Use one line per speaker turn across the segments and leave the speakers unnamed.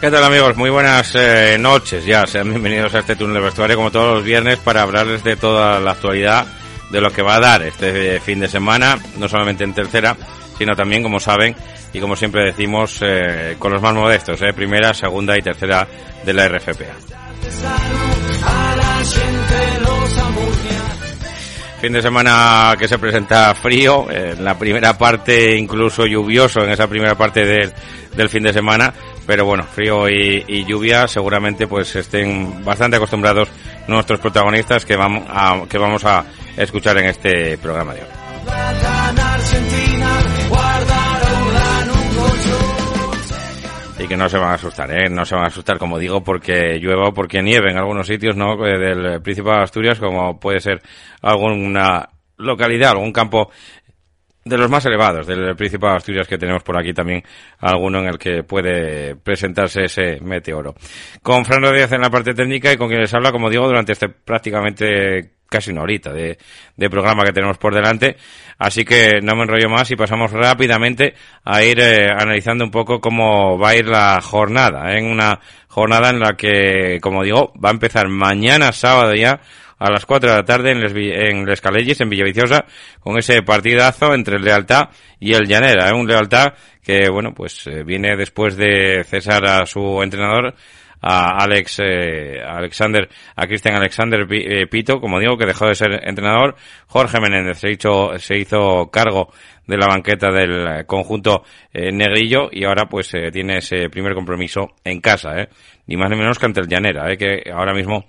¿Qué tal amigos? Muy buenas eh, noches ya. Sean bienvenidos a este túnel de vestuario como todos los viernes para hablarles de toda la actualidad de lo que va a dar este fin de semana, no solamente en tercera, sino también, como saben, y como siempre decimos, eh, con los más modestos, eh, primera, segunda y tercera de la RFPA. Fin de semana que se presenta frío, en la primera parte incluso lluvioso en esa primera parte del, del fin de semana, pero bueno, frío y, lluvia seguramente pues estén bastante acostumbrados nuestros protagonistas que vamos a, que vamos a escuchar en este programa de hoy. Y que no se van a asustar, ¿eh? No se van a asustar, como digo, porque llueva o porque nieve en algunos sitios, ¿no? Eh, del Principado de Asturias, como puede ser alguna localidad, algún campo de los más elevados del Principado de Asturias que tenemos por aquí también alguno en el que puede presentarse ese meteoro. Con Fran Rodríguez en la parte técnica y con quien les habla, como digo, durante este prácticamente casi una horita de, programa que tenemos por delante. Así que no me enrollo más y pasamos rápidamente a ir eh, analizando un poco cómo va a ir la jornada. En una jornada en la que, como digo, va a empezar mañana sábado ya a las 4 de la tarde en, Les, en Les Calelles, en Villaviciosa, con ese partidazo entre el Lealtad y el Llanera. ¿eh? Un Lealtad que, bueno, pues eh, viene después de cesar a su entrenador, a Alex eh, Alexander, a Cristian Alexander eh, Pito, como digo, que dejó de ser entrenador. Jorge Menéndez se hizo, se hizo cargo de la banqueta del conjunto negrillo y ahora pues tiene ese primer compromiso en casa, ¿eh? ni más ni menos que ante el Llanera, ¿eh? que ahora mismo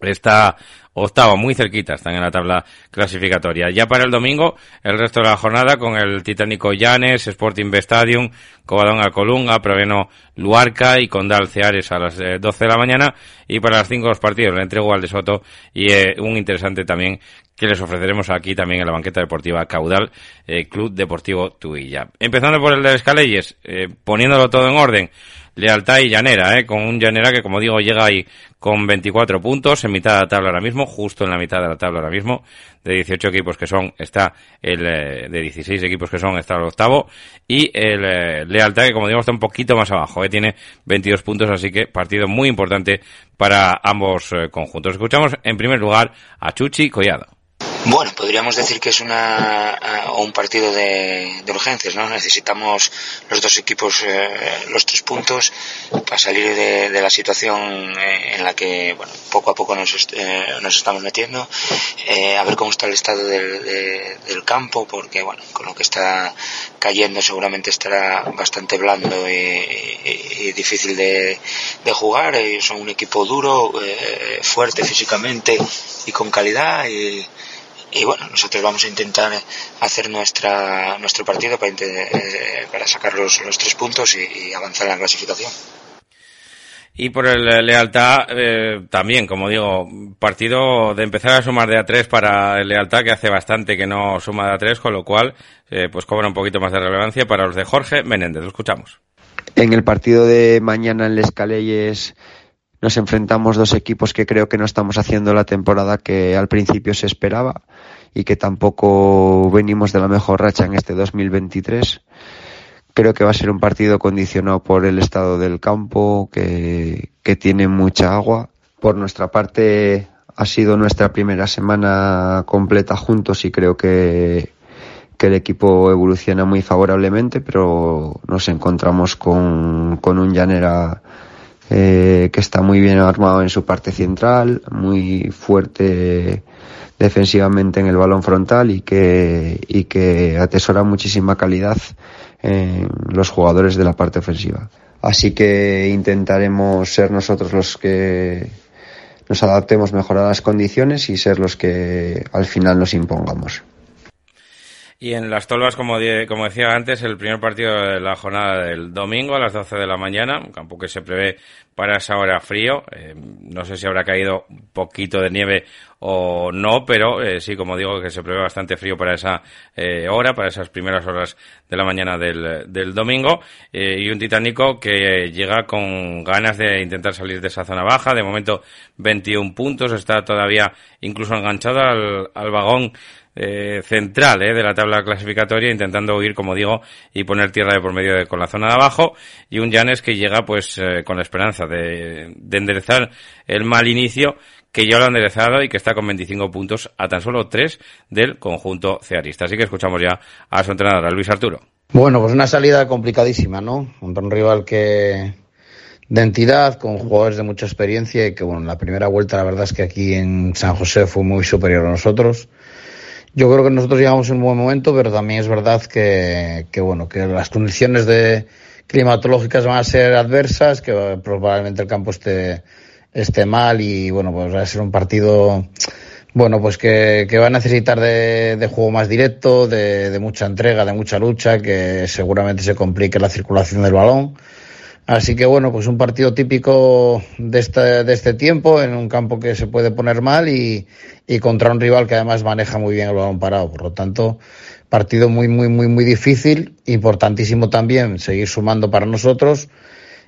está octavo, muy cerquita, están en la tabla clasificatoria. Ya para el domingo, el resto de la jornada con el Titánico Llanes, Sporting B Stadium, Covadonga Colunga, Proveno Luarca y Condal Ceares a las 12 eh, de la mañana. Y para las 5 los partidos, le entrego al de Soto y eh, un interesante también que les ofreceremos aquí también en la banqueta deportiva Caudal, eh, Club Deportivo Tuilla. Empezando por el de Escaleyes, poniéndolo todo en orden lealtad y llanera, ¿eh? con un llanera que como digo llega ahí con 24 puntos en mitad de la tabla ahora mismo, justo en la mitad de la tabla ahora mismo, de 18 equipos que son, está el, eh, de 16 equipos que son, está el octavo, y el eh, lealtad que como digo está un poquito más abajo, ¿eh? tiene 22 puntos, así que partido muy importante para ambos eh, conjuntos. Escuchamos en primer lugar a Chuchi Collado.
Bueno, podríamos decir que es una, un partido de, de, urgencias, ¿no? Necesitamos los dos equipos eh, los tres puntos para salir de, la situación eh, en la que, bueno, poco a poco nos, eh, nos estamos metiendo, eh, a ver cómo está el estado del, campo, porque, bueno, con lo que está cayendo seguramente estará bastante blando y, difícil de, jugar. son un equipo duro, fuerte físicamente y con calidad y y bueno, nosotros vamos a intentar hacer nuestra, nuestro partido para, eh, para sacar los, los tres puntos y, avanzar en la clasificación.
Y por el Lealtad, eh, también, como digo, partido de empezar a sumar de A3 para el Lealtad, que hace bastante que no suma de A3, con lo cual, eh, pues cobra un poquito más de relevancia para los de Jorge Menéndez. Lo escuchamos.
En el partido de mañana en Les Caleyes nos enfrentamos dos equipos que creo que no estamos haciendo la temporada que al principio se esperaba y que tampoco venimos de la mejor racha en este 2023. Creo que va a ser un partido condicionado por el estado del campo, que, que tiene mucha agua. Por nuestra parte, ha sido nuestra primera semana completa juntos y creo que, que el equipo evoluciona muy favorablemente, pero nos encontramos con, con un Llanera eh, que está muy bien armado en su parte central, muy fuerte defensivamente en el balón frontal y que, y que atesora muchísima calidad en los jugadores de la parte ofensiva. Así que intentaremos ser nosotros los que nos adaptemos mejor a las condiciones y ser los que al final nos impongamos.
Y en las Tolvas, como, como decía antes, el primer partido de la jornada del domingo a las 12 de la mañana, un campo que se prevé para esa hora frío. Eh, no sé si habrá caído poquito de nieve o no, pero eh, sí, como digo, que se prevé bastante frío para esa eh, hora, para esas primeras horas de la mañana del, del domingo. y un titánico que llega con ganas de intentar salir de esa zona baja. De momento, 21 puntos, está todavía incluso enganchado al, al vagón eh, central eh, de la tabla clasificatoria, intentando huir, como digo, y poner tierra de por medio de, con la zona de abajo, y un Llanes que llega pues eh, con la esperanza de, de, enderezar el mal inicio, que ya lo ha enderezado y que está con 25 puntos a tan solo 3 del conjunto cearista. Así que escuchamos ya a su entrenador, Luis Arturo.
Bueno, pues una salida complicadísima, ¿no? un rival que, de entidad, con jugadores de mucha experiencia y que, bueno, la primera vuelta la verdad es que aquí en San José fue muy superior a nosotros. Yo creo que nosotros llegamos en un buen momento, pero también es verdad que, que bueno, que las condiciones de climatológicas van a ser adversas, que probablemente el campo esté, esté mal y bueno, pues va a ser un partido bueno, pues que, va a necesitar de, de juego más directo, de, de, mucha entrega, de mucha lucha, que seguramente se complique la circulación del balón. Así que bueno, pues un partido típico de este, de este tiempo, en un campo que se puede poner mal y, y contra un rival que además maneja muy bien el balón parado. Por lo tanto, partido muy, muy, muy, muy difícil, importantísimo también seguir sumando para nosotros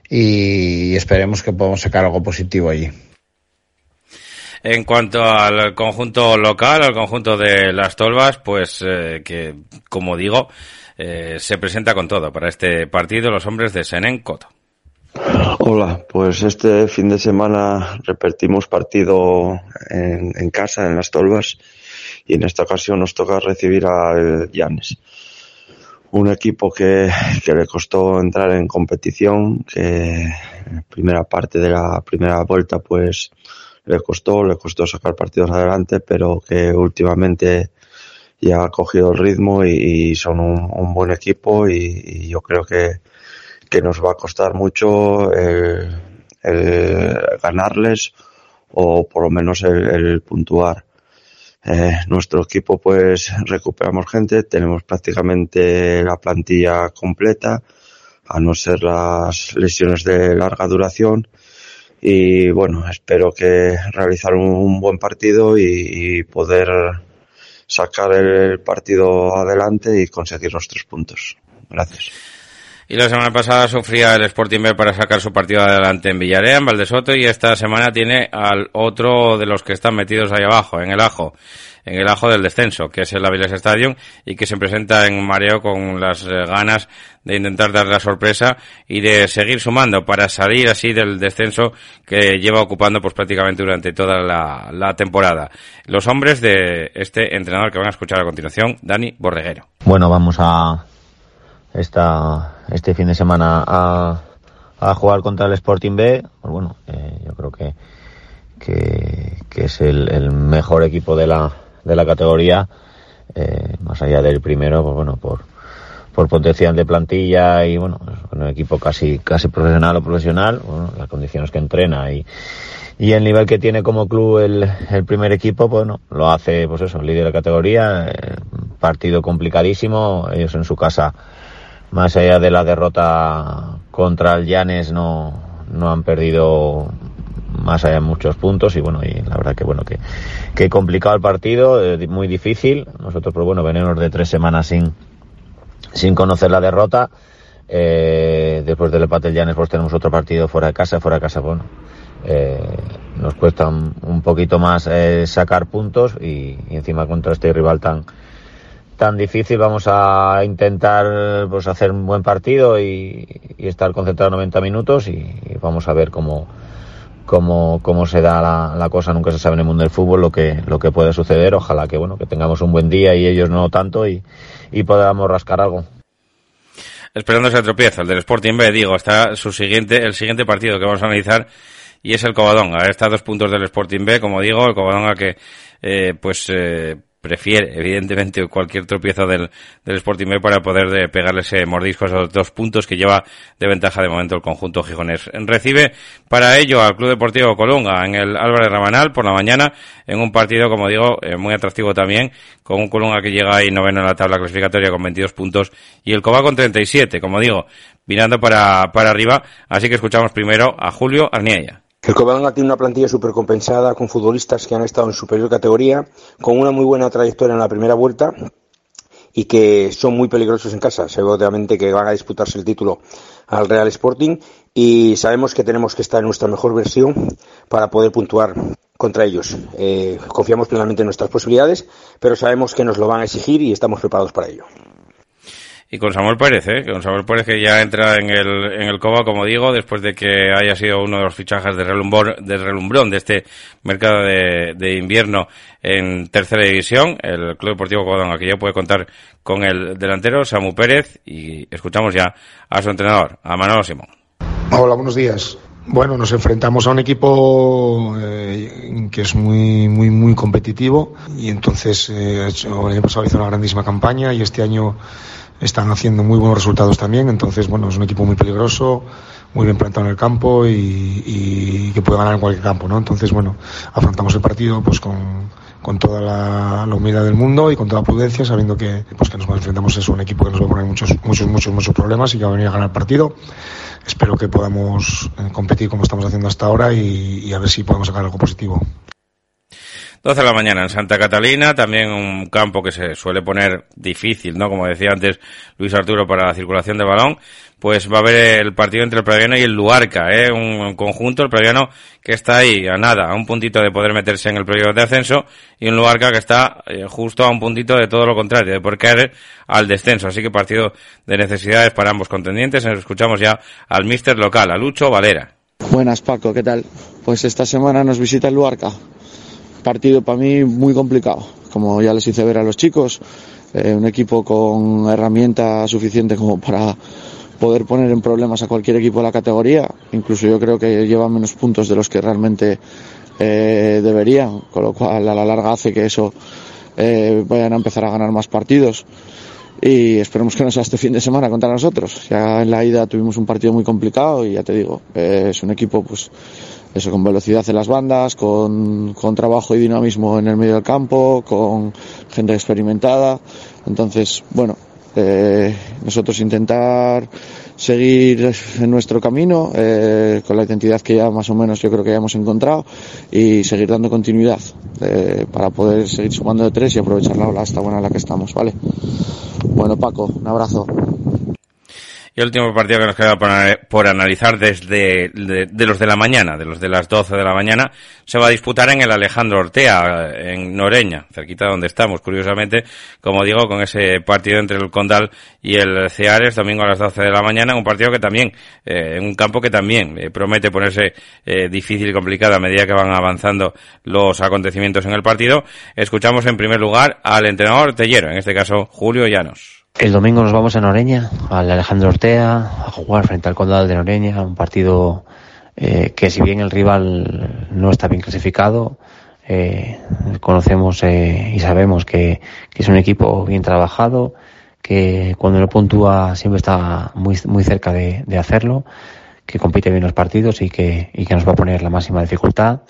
y esperemos que podamos sacar algo positivo allí.
En cuanto al conjunto local, al conjunto de las Tolvas, pues eh, que, como digo, eh, se presenta con todo para este partido los hombres de Senen Coto.
Hola, pues este fin de semana repetimos partido en, casa, en las Tolvas, y en esta ocasión nos toca recibir al Llanes. Un equipo que, que le costó entrar en competición, que en primera parte de la primera vuelta pues le costó, le costó sacar partidos adelante, pero que últimamente ya ha cogido el ritmo y, son un, un, buen equipo y, y yo creo que que nos va a costar mucho el, el ganarles o por lo menos el, el puntuar. Eh, nuestro equipo pues recuperamos gente, tenemos prácticamente la plantilla completa, a no ser las lesiones de larga duración. Y bueno, espero que realizar un, un buen partido y, y, poder sacar el partido adelante y conseguir los tres puntos. Gracias.
Y la semana pasada sufría el Sporting B para sacar su partido adelante en Villarreal, en Valdesoto, y esta semana tiene al otro de los que están metidos ahí abajo, en el ajo, en el ajo del descenso, que es el Aviles Stadium, y que se presenta en mareo con las ganas de intentar dar la sorpresa y de seguir sumando para salir así del descenso que lleva ocupando pues prácticamente durante toda la, la temporada. Los hombres de este entrenador que van a escuchar a continuación, Dani Borreguero.
Bueno, vamos a esta, este fin de semana a, a jugar contra el Sporting B, pues bueno, eh, yo creo que, que, es el, el, mejor equipo de la, de la categoría, eh, más allá del primero, pues bueno, por, por potencial de plantilla y bueno, es un equipo casi, casi profesional o profesional, bueno, las condiciones que entrena y, y el nivel que tiene como club el, el primer equipo, bueno, lo hace, pues eso, líder de categoría, eh, partido complicadísimo, ellos en su casa más allá de la derrota contra el Llanes no, no han perdido más allá de muchos puntos y bueno, y la verdad que bueno, que, que complicado el partido, eh, muy difícil. Nosotros, pues bueno, venimos de tres semanas sin, sin conocer la derrota. Eh, después del empate del Llanes, pues tenemos otro partido fuera de casa, fuera de casa, bueno, eh, nos cuesta un, poquito más eh, sacar puntos y, y encima contra este rival tan, tan difícil vamos a intentar pues hacer un buen partido y, y estar concentrado 90 minutos y, y, vamos a ver cómo cómo, cómo se da la, la, cosa. Nunca se sabe en el mundo del fútbol lo que lo que puede suceder. Ojalá que bueno que tengamos un buen día y ellos no tanto y, y podamos rascar algo.
Esperando ese tropiezo, el del Sporting B, digo, está su siguiente, el siguiente partido que vamos a analizar y es el Covadonga. Está a dos puntos del Sporting B, como digo, el Covadonga que, eh, pues, eh, prefiere, evidentemente, cualquier tropiezo del, del Sporting B para poder de pegarle ese mordisco a esos dos puntos que lleva de ventaja de momento el conjunto gijonés. Recibe para ello al Club Deportivo Colunga en el Álvarez Rabanal por la mañana en un partido, como digo, eh, muy atractivo también, con un Colunga que llega ahí noveno en la tabla clasificatoria con 22 puntos y el Coba con 37, como digo, mirando para, para arriba. Así que escuchamos primero a Julio Arniella.
El Covadonga tiene una plantilla súper compensada con futbolistas que han estado en superior categoría, con una muy buena trayectoria en la primera vuelta y que son muy peligrosos en casa. Seguramente que van a disputarse el título al Real Sporting y sabemos que tenemos que estar en nuestra mejor versión para poder puntuar contra ellos. Eh, confiamos plenamente en nuestras posibilidades, pero sabemos que nos lo van a exigir y estamos preparados para ello.
Y con Samuel Pérez, ¿eh? Con Samuel Pérez que ya entra en el, en el COBA, como digo, después de que haya sido uno de los fichajes de, relumbrón de relumbrón de este mercado de, de, invierno en tercera división, el Club Deportivo Covadonga, que ya puede contar con el delantero Samuel Pérez y escuchamos ya a su entrenador, a Manolo Simón.
Hola, buenos días. Bueno, nos enfrentamos a un equipo eh, que es muy, muy, muy competitivo y entonces eh, el año pasado hizo una grandísima campaña y este año están haciendo muy buenos resultados también, entonces bueno, es un equipo muy peligroso, muy bien plantado en el campo y, y que puede ganar en cualquier campo, ¿no? Entonces bueno, afrontamos el partido pues con, con toda la, la, humildad del mundo y con toda prudencia, sabiendo que pues que nos enfrentamos a un equipo que nos va a poner muchos, muchos, muchos, muchos problemas y que va a venir a ganar el partido. Espero que podamos eh, competir como estamos haciendo hasta ahora y, y a ver si podemos sacar algo positivo.
12 de la mañana en Santa Catalina, también un campo que se suele poner difícil, ¿no? Como decía antes Luis Arturo para la circulación de balón, pues va a haber el partido entre el Praviano y el Luarca, ¿eh? Un conjunto, el Praviano que está ahí a nada, a un puntito de poder meterse en el periodo de ascenso y un Luarca que está eh, justo a un puntito de todo lo contrario, de poder caer al descenso. Así que partido de necesidades para ambos contendientes. Escuchamos ya al míster local, a Lucho Valera.
Buenas Paco, ¿qué tal? Pues esta semana nos visita el Luarca partido para mí muy complicado, como ya les hice ver a los chicos, eh, un equipo con herramienta suficiente como para poder poner en problemas a cualquier equipo de la categoría, incluso yo creo que lleva menos puntos de los que realmente eh, deberían, con lo cual a la larga hace que eso eh, vayan a empezar a ganar más partidos y esperemos que no sea este fin de semana contra nosotros. Ya en la ida tuvimos un partido muy complicado y ya te digo, eh, es un equipo pues eso con velocidad en las bandas, con, con trabajo y dinamismo en el medio del campo, con gente experimentada. Entonces, bueno, eh, nosotros intentar seguir en nuestro camino eh, con la identidad que ya más o menos yo creo que ya hemos encontrado y seguir dando continuidad eh, para poder seguir sumando de tres y aprovechar la ola esta buena en la que estamos, ¿vale? Bueno Paco, un abrazo.
El último partido que nos queda por, analizar desde de, de, los de la mañana, de los de las 12 de la mañana, se va a disputar en el Alejandro Ortea, en Noreña, cerquita donde estamos, curiosamente, como digo, con ese partido entre el Condal y el Ceares, domingo a las 12 de la mañana, un partido que también, eh, en un campo que también eh, promete ponerse eh, difícil y complicado a medida que van avanzando los acontecimientos en el partido. Escuchamos en primer lugar al entrenador Tellero, en este caso Julio Llanos.
El domingo nos vamos a Noreña, al Alejandro Ortea, a jugar frente al Condado de Noreña, un partido eh, que si bien el rival no está bien clasificado, eh, conocemos eh, y sabemos que, es un equipo bien trabajado, que cuando no puntúa siempre está muy, muy cerca de, de, hacerlo, que compite bien los partidos y que, y que nos va a poner la máxima dificultad.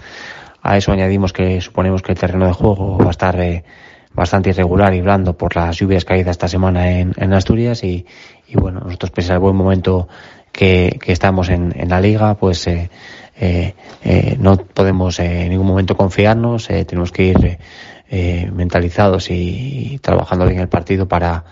A eso añadimos que suponemos que el terreno de juego va a estar bastante irregular y blando por las lluvias caídas esta semana en, en Asturias y, y, bueno, nosotros pese al buen momento que, que estamos en, en, la liga, pues eh, eh, eh, no podemos en ningún momento confiarnos, tenemos que ir mentalizados y, y, trabajando bien el partido para,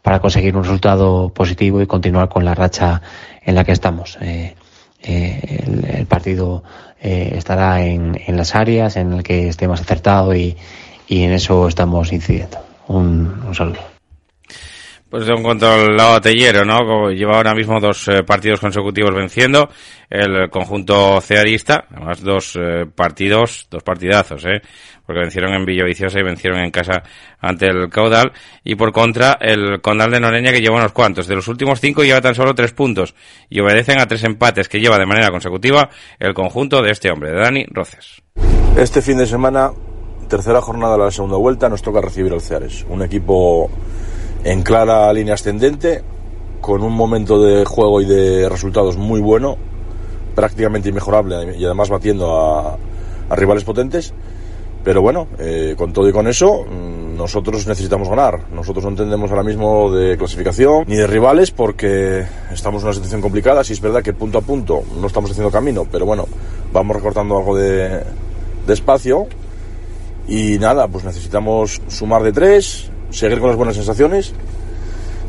para conseguir un resultado positivo y continuar con la racha en la que estamos. El, el, partido estará en, en las áreas en el que esté más acertado y, y en eso estamos incidiendo. Un, un saludo.
Pues de un control lado tellero, ¿no? Como lleva ahora mismo dos eh, partidos consecutivos venciendo el conjunto cearista, además dos eh, partidos, dos partidazos, ¿eh? Porque vencieron en Villaviciosa y vencieron en casa ante el Caudal. Y por contra, el Condal de Noreña que lleva unos cuantos. De los últimos cinco lleva tan solo tres puntos y obedecen a tres empates que lleva de manera consecutiva el conjunto de este hombre, de Dani Roces.
Este fin de semana, tercera jornada de la segunda vuelta, nos toca recibir al Ceares. Un equipo en clara línea ascendente, con un momento de juego y de resultados muy bueno, prácticamente inmejorable y además batiendo a, rivales potentes. Pero bueno, eh, con todo y con eso, mm, nosotros necesitamos ganar. Nosotros no entendemos ahora mismo de clasificación ni de rivales porque estamos en una situación complicada. Si es verdad que punto a punto no estamos haciendo camino, pero bueno, vamos recortando algo de, de espacio. Y nada, pues necesitamos sumar de tres, seguir con las buenas sensaciones,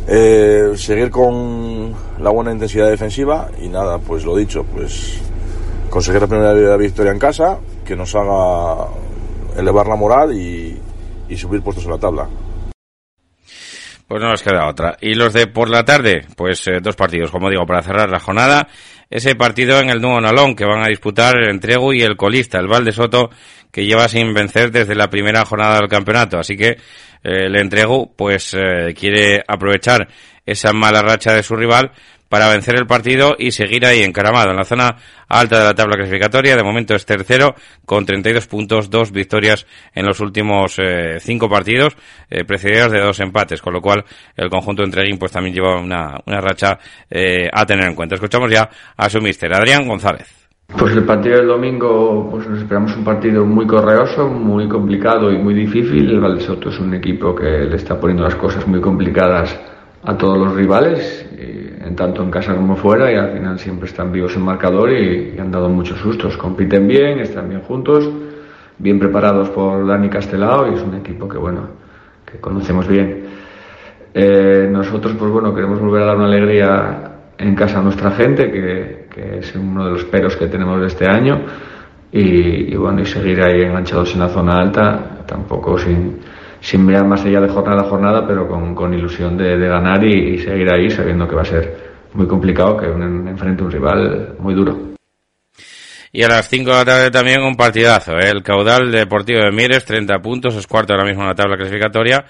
eh, seguir con la buena intensidad defensiva y nada, pues lo dicho, pues conseguir la primera victoria en casa, que nos haga elevar la moral y, subir puestos en la tabla.
Pues no nos queda otra. Y los de por la tarde, pues eh, dos partidos, como digo, para cerrar la jornada. Ese partido en el Nuevo Nalón que van a disputar el Entregu y el colista, el Valde Soto, que lleva sin vencer desde la primera jornada del campeonato. Así que eh, le entrego, pues eh, quiere aprovechar esa mala racha de su rival para vencer el partido y seguir ahí encaramado en la zona alta de la tabla clasificatoria. De momento es tercero con 32 puntos, dos victorias en los últimos eh, cinco partidos, eh, precedidas de dos empates, con lo cual el conjunto entreguín pues también lleva una, una racha eh, a tener en cuenta. Escuchamos ya a su mister, Adrián González.
Pues el partido del domingo, pues nos esperamos un partido muy correoso, muy complicado y muy difícil. El Valdesoto es un equipo que le está poniendo las cosas muy complicadas a todos los rivales, en tanto en casa como fuera, y al final siempre están vivos en marcador y, han dado muchos sustos. Compiten bien, están bien juntos, bien preparados por Dani Castelao y es un equipo que, bueno, que conocemos bien. Eh, nosotros, pues bueno, queremos volver a dar una alegría en casa a nuestra gente, que, que es uno de los peros que tenemos de este año. Y, bueno, y seguir ahí enganchados en la zona alta, tampoco sin, sin mirar más allá de jornada a jornada, pero con, con ilusión de, de ganar y, seguir ahí sabiendo que va a ser muy complicado, que un, enfrente un rival muy duro.
Y a las 5 de la tarde también un partidazo, ¿eh? el caudal deportivo de Mieres, 30 puntos, es cuarto ahora mismo en la tabla clasificatoria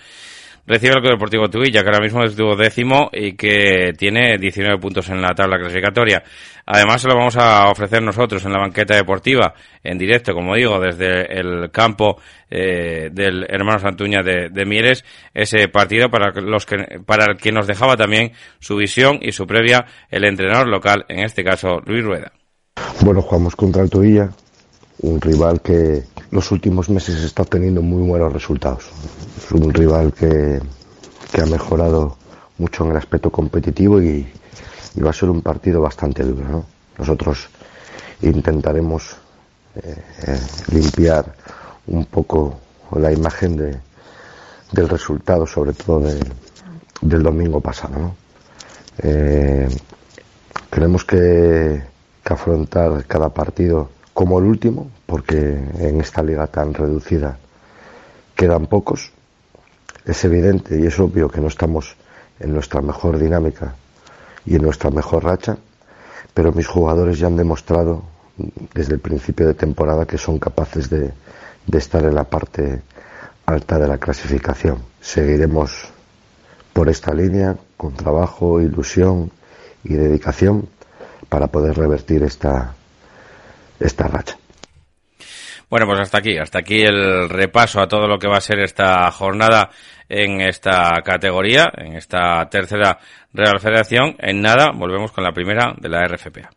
recibe el Club Deportivo Tuilla, que ahora mismo es décimo y que tiene 19 puntos en la tabla clasificatoria. Además, se lo vamos a ofrecer nosotros en la banqueta deportiva, en directo, como digo, desde el campo eh, del hermano Santuña de, Mieres, ese partido para, los que, para el que nos dejaba también su visión y su previa el entrenador local, en este caso Luis Rueda.
Bueno, jugamos contra el Tuilla, un rival que los últimos meses está obteniendo muy buenos resultados. Es un rival que, ha mejorado mucho en el aspecto competitivo y, va a ser un partido bastante duro. Nosotros intentaremos eh, eh, limpiar un poco la imagen de, del resultado, sobre todo del domingo pasado. Eh, tenemos que afrontar cada partido como el último, porque en esta liga tan reducida quedan pocos. Es evidente y es obvio que no estamos en nuestra mejor dinámica y en nuestra mejor racha, pero mis jugadores ya han demostrado desde el principio de temporada que son capaces de, de estar en la parte alta de la clasificación. Seguiremos por esta línea con trabajo, ilusión y dedicación para poder revertir esta, esta racha.
Bueno, pues hasta aquí, hasta aquí el repaso a todo lo que va a ser esta jornada en esta categoría, en esta tercera Real Federación. En nada, volvemos con la primera de la RFPA.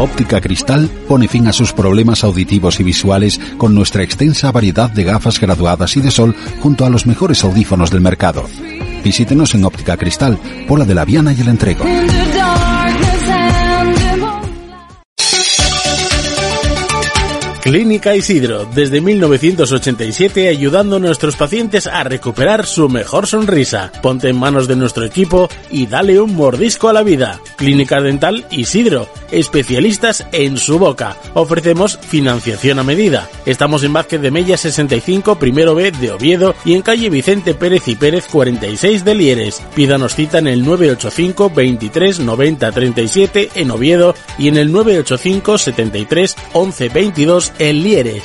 Óptica Cristal pone fin a sus problemas auditivos y visuales con nuestra extensa variedad de gafas graduadas y de sol junto a los mejores audífonos del mercado. Visítenos en Óptica Cristal, Pola de la Viana y el Entrego.
Clínica Isidro, desde 1987 ayudando a nuestros pacientes a recuperar su mejor sonrisa. Ponte en manos de nuestro equipo y dale un mordisco a la vida. Clínica Dental Isidro, especialistas en su boca. Ofrecemos financiación a medida. Estamos en Vázquez de Mella 65, primero B de Oviedo y en calle Vicente Pérez y Pérez 46 de Lieres. Pídanos cita en el 985 23 90 37 en Oviedo y en el 985 73 11 22 en Lieres.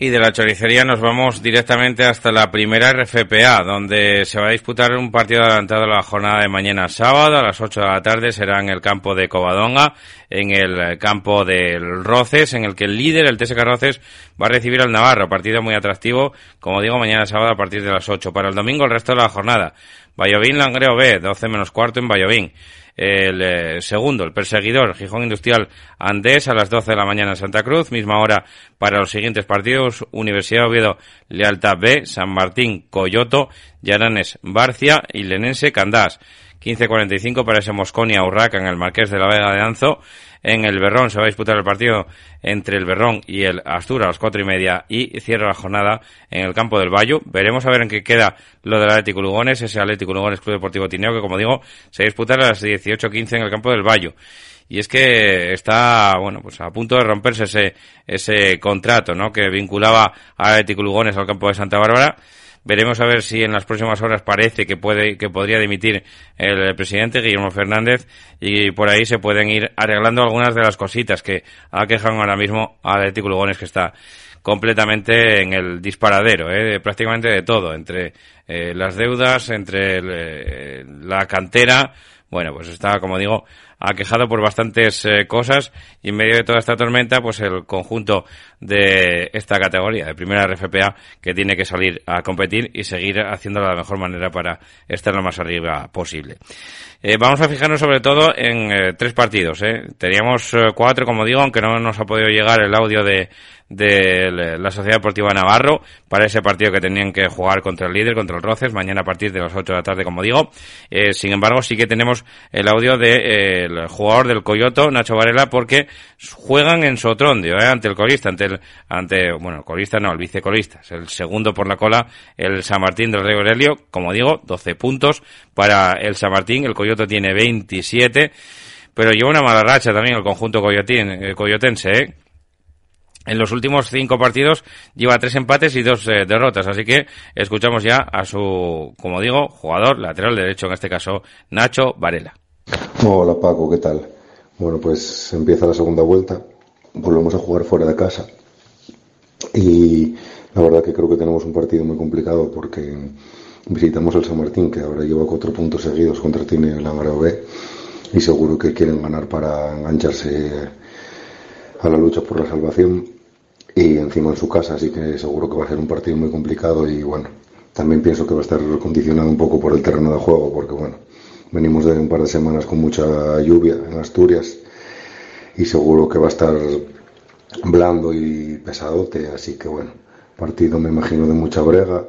Y de la choricería nos vamos directamente hasta la primera RFPA, donde se va a disputar un partido adelantado la jornada de mañana sábado a las 8 de la tarde. Será en el campo de Covadonga, en el campo del Roces, en el que el líder, el TSK Roces, va a recibir al Navarro. Partido muy atractivo, como digo, mañana sábado a partir de las 8. Para el domingo, el resto de la jornada. Vallovín Langreo B, 12 menos cuarto en Vallovín el eh, segundo, el perseguidor, Gijón Industrial Andés a las 12 de la mañana en Santa Cruz, misma hora para los siguientes partidos, Universidad Oviedo Lealtad B, San Martín Coyoto, Llaranes Barcia y Lenense Candás. 15.45 para ese Mosconia Urraca en el Marqués de la Vega de Anzo. En el Berrón se va a disputar el partido entre el Berrón y el Astura a las cuatro y media y cierra la jornada en el campo del Bayo. Veremos a ver en qué queda lo del Atlético Lugones, ese Atlético Lugones Club Deportivo Tineo que como digo se va a disputar a las 18.15 en el campo del Bayo y es que está bueno pues a punto de romperse ese ese contrato no que vinculaba a Atlético Lugones al campo de Santa Bárbara Veremos a ver si en las próximas horas parece que puede que podría dimitir el presidente Guillermo Fernández y por ahí se pueden ir arreglando algunas de las cositas que aquejan ahora mismo a Atlético Lugones que está completamente en el disparadero, ¿eh? prácticamente de todo, entre eh, las deudas, entre eh, la cantera, bueno, pues está, como digo, aquejado por bastantes eh, cosas y en medio de toda esta tormenta, pues el conjunto de esta categoría de primera RFPA que tiene que salir a competir y seguir haciéndolo de la mejor manera para estar lo más arriba posible. Eh, vamos a fijarnos sobre todo en eh, tres partidos. Teníamos cuatro, como digo, aunque no nos ha podido llegar el audio de, de la Sociedad Deportiva Navarro para ese partido que tenían que jugar contra el líder, contra el Roces, mañana a partir de las 8 de la tarde, como digo. Eh, sin embargo, sí que tenemos el audio del de, jugador del Coyoto, Nacho Varela, porque juegan en Sotrondio, eh, ante el colista, ante el, ante, bueno, el colista no, el vicecolista, es el segundo por la cola, el San Martín del Rey Aurelio, como digo, 12 puntos para el San Martín, el Coyoto tiene 27, pero lleva una mala racha también el conjunto coyotín, eh, coyotense, ¿eh? En los últimos cinco partidos lleva tres empates y dos eh, derrotas, así que escuchamos ya a su, como digo, jugador lateral derecho, en este caso Nacho Varela.
Hola Paco, ¿qué tal? Bueno, pues empieza la segunda vuelta, volvemos a jugar fuera de casa y la verdad que creo que tenemos un partido muy complicado porque visitamos el San Martín, que ahora lleva cuatro puntos seguidos contra Tine el Langreo B y seguro que quieren ganar para engancharse a la lucha por la salvación y encima en su casa, así que seguro que va a ser un partido muy complicado y bueno, también pienso que va a estar condicionado un poco por el terreno de juego, porque bueno, venimos de un par de semanas con mucha lluvia en Asturias y seguro que va a estar blando y pesadote, así que bueno, partido me imagino de mucha brega,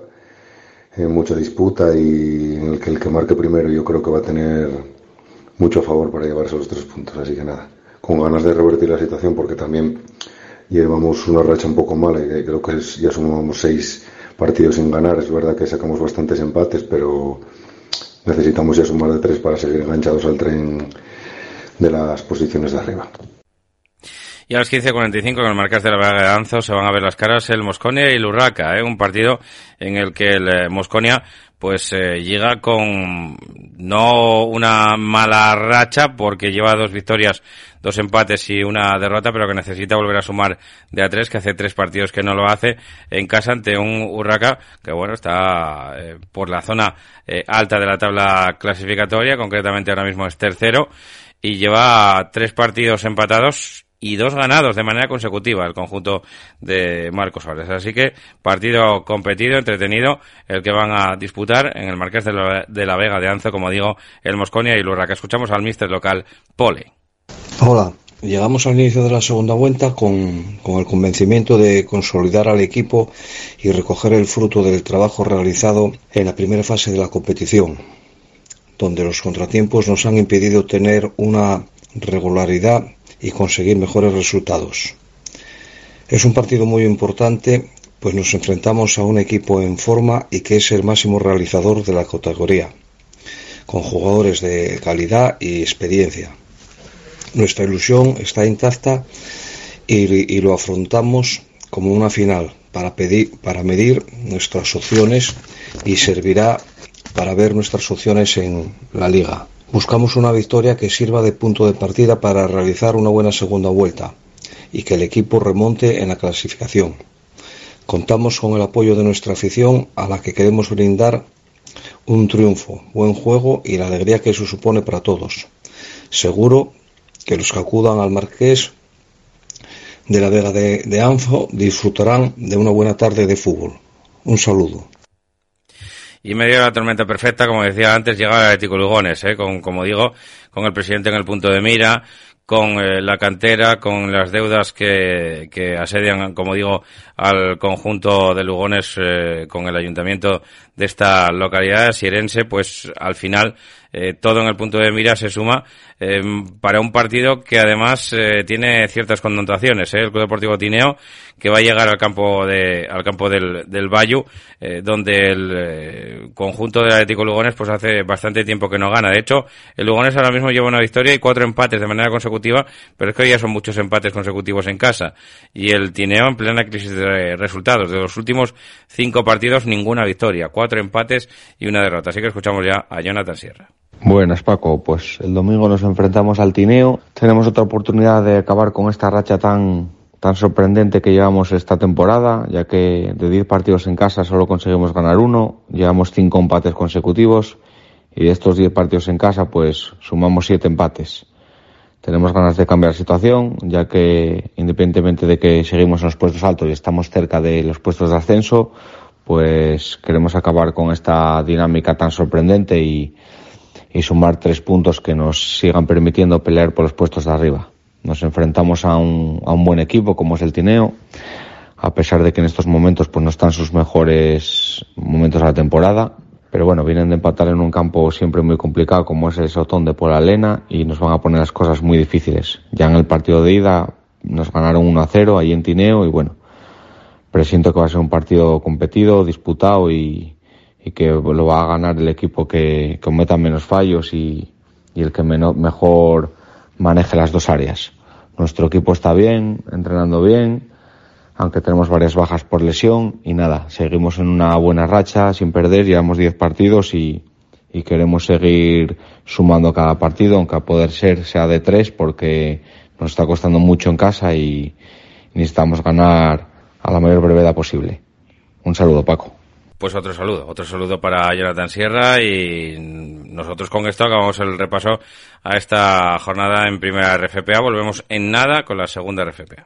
eh, mucha disputa y en el que el que marque primero yo creo que va a tener mucho favor para llevarse los tres puntos, así que nada, con ganas de revertir la situación porque también llevamos una racha un poco mala y creo que ya sumamos seis partidos sin ganar. Es verdad que sacamos bastantes empates, pero necesitamos ya sumar de tres para seguir enganchados al tren de las posiciones de arriba.
Y a las 15.45 en el Marqués de la Anzo se van a ver las caras el Mosconia y el Urraca, ¿eh? un partido en el que el eh, Mosconia pues eh, llega con no una mala racha porque lleva dos victorias, dos empates y una derrota, pero que necesita volver a sumar de a tres, que hace tres partidos que no lo hace en casa ante un Urraca que bueno está eh, por la zona eh, alta de la tabla clasificatoria, concretamente ahora mismo es tercero y lleva tres partidos empatados y dos ganados de manera consecutiva el conjunto de Marcos Suárez. Así que partido competido, entretenido, el que van a disputar en el Marqués de la, Vega de Anzo, como digo, el Mosconia y Lurra, que escuchamos al mister local, Pole.
Hola, llegamos al inicio de la segunda vuelta con, con el convencimiento de consolidar al equipo y recoger el fruto del trabajo realizado en la primera fase de la competición, donde los contratiempos nos han impedido tener una regularidad y conseguir mejores resultados. Es un partido muy importante, pues nos enfrentamos a un equipo en forma y que es el máximo realizador de la categoría, con jugadores de calidad y experiencia. Nuestra ilusión está intacta y, lo afrontamos como una final para, pedir, para medir nuestras opciones y servirá para ver nuestras opciones en la liga. Buscamos una victoria que sirva de punto de partida para realizar una buena segunda vuelta y que el equipo remonte en la clasificación. Contamos con el apoyo de nuestra afición a la que queremos brindar un triunfo, buen juego y la alegría que eso supone para todos. Seguro que los que acudan al Marqués de la Vega de, de Anzo disfrutarán de una buena tarde de fútbol. Un saludo
y medio de la tormenta perfecta, como decía antes, llega el Atlético Lugones, ¿eh? con, como digo, con el presidente en el punto de mira, con eh, la cantera, con las deudas que, que asedian, como digo, al conjunto de Lugones, eh, con el ayuntamiento de esta localidad sierense, pues al final eh, todo en el punto de mira se suma eh, para un partido que además eh, tiene ciertas connotaciones. El Club Deportivo Tineo que va a llegar al campo de al campo del, del Bayu, donde el conjunto del Atlético Lugones pues hace bastante tiempo que no gana. De hecho, el Lugones ahora mismo lleva una victoria y cuatro empates de manera consecutiva, pero es que ya son muchos empates consecutivos en casa. Y el Tineo en plena crisis de resultados. De los últimos cinco partidos, ninguna victoria, cuatro empates y una derrota. Así que escuchamos ya a Jonathan Sierra.
Buenas, Paco. Pues el domingo nos enfrentamos al Tineo. Tenemos otra oportunidad de acabar con esta racha tan, tan sorprendente que llevamos esta temporada, ya que de 10 partidos en casa solo conseguimos ganar uno. Llevamos 5 empates consecutivos y de estos 10 partidos en casa, pues sumamos 7 empates. Tenemos ganas de cambiar la situación, ya que independientemente de que seguimos en los puestos altos y estamos cerca de los puestos de ascenso, pues queremos acabar con esta dinámica tan sorprendente y y sumar tres puntos que nos sigan permitiendo pelear por los puestos de arriba. Nos enfrentamos a un, a un buen equipo como es el Tineo, a pesar de que en estos momentos pues no están sus mejores momentos de la temporada, pero bueno, vienen de empatar en un campo siempre muy complicado como es el Sotón de Polalena y nos van a poner las cosas muy difíciles. Ya en el partido de ida nos ganaron 1 a 0 ahí en Tineo y bueno, presiento que va a ser un partido competido, disputado y, que lo va a ganar el equipo que cometa menos fallos y, el que mejor maneje las dos áreas. Nuestro equipo está bien, entrenando bien, aunque tenemos varias bajas por lesión y nada, seguimos en una buena racha sin perder, llevamos 10 partidos y, queremos seguir sumando cada partido, aunque a poder ser sea de tres porque nos está costando mucho en casa y necesitamos ganar a la mayor brevedad posible. Un saludo, Paco.
Pues otro saludo, otro saludo para Jonathan Sierra y nosotros con esto acabamos el repaso a esta jornada en primera RFPA. Volvemos en nada con la segunda RFPA.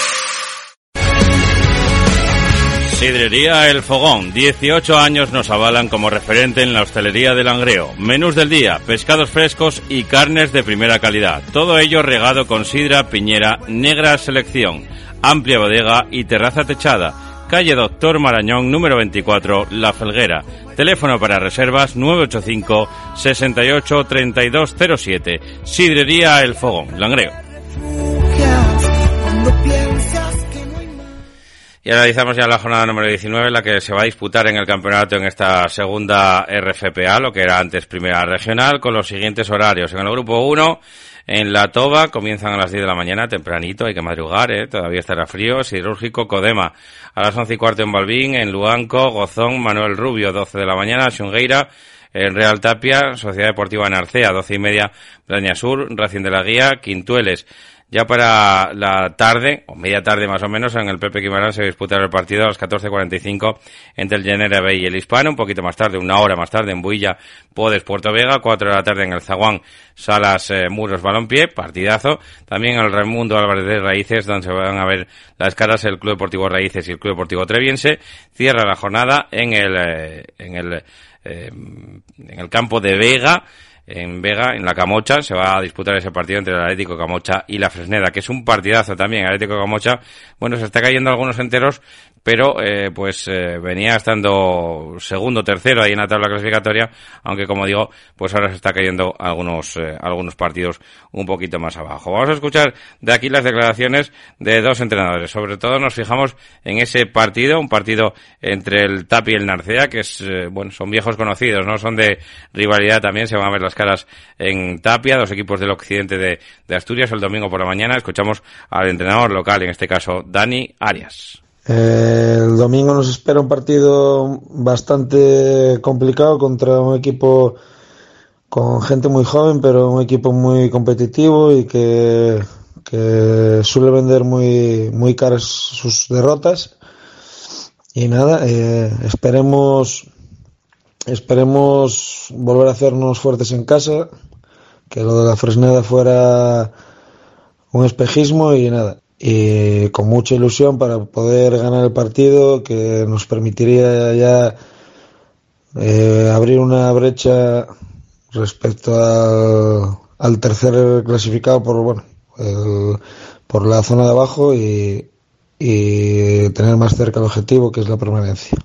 Sidrería El Fogón. 18 años nos avalan como referente en la hostelería de Langreo. Menús del día, pescados frescos y carnes de primera calidad. Todo ello regado con sidra, piñera, negra selección, amplia bodega y terraza techada. Calle Doctor Marañón, número 24, La Felguera. Teléfono para reservas 985 68 3207. Sidrería El Fogón, Langreo. Y analizamos ya la jornada número 19, la que se va a disputar en el campeonato en esta segunda RFPA, lo que era antes primera regional, con los siguientes horarios. En el grupo 1, en La Toba, comienzan a las 10 de la mañana, tempranito, hay que madrugar, ¿eh? todavía estará frío. Siderúrgico Codema, a las 11 y cuarto en Balbín, en Luanco, Gozón, Manuel Rubio, 12 de la mañana, Xungueira, en Real Tapia, Sociedad Deportiva Narcea, 12 y media, Braña Sur, Racing de la Guía, Quintueles, ya para la tarde, o media tarde más o menos, en el Pepe Quimarán se disputará el partido a las 14.45 entre el Genera B y el Hispano. Un poquito más tarde, una hora más tarde, en Builla, Podes, Puerto Vega. Cuatro de la tarde en el Zaguán, Salas, eh, Muros, Balompié. Partidazo. También el Raimundo Álvarez de Raíces, donde se van a ver las caras el Club Deportivo Raíces y el Club Deportivo Treviense. Cierra la jornada en el, eh, en el, eh, en el campo de Vega en Vega, en la Camocha, se va a disputar ese partido entre el Atlético Camocha y la Fresneda, que es un partidazo también. Atlético Camocha, bueno, se está cayendo algunos enteros, pero eh, pues eh, venía estando segundo, tercero ahí en la tabla clasificatoria, aunque como digo, pues ahora se está cayendo algunos eh, algunos partidos un poquito más abajo. Vamos a escuchar de aquí las declaraciones de dos entrenadores. Sobre todo nos fijamos en ese partido, un partido entre el Tapi y el Narcea, que es bueno, son viejos conocidos, no son de rivalidad también, se van a ver las caras en Tapia, dos equipos del occidente de, de Asturias el domingo por la mañana. Escuchamos al entrenador local, en este caso Dani Arias.
Eh, el domingo nos espera un partido bastante complicado contra un equipo con gente muy joven, pero un equipo muy competitivo y que, suele vender muy, muy caras sus derrotas. Y nada, eh, esperemos, esperemos volver a hacernos fuertes en casa, que lo de la Fresneda fuera un espejismo y nada, y con mucha ilusión para poder ganar el partido que nos permitiría ya eh, abrir una brecha respecto al, al tercer clasificado por bueno el, por la zona de abajo y, y tener más cerca el objetivo que es la permanencia.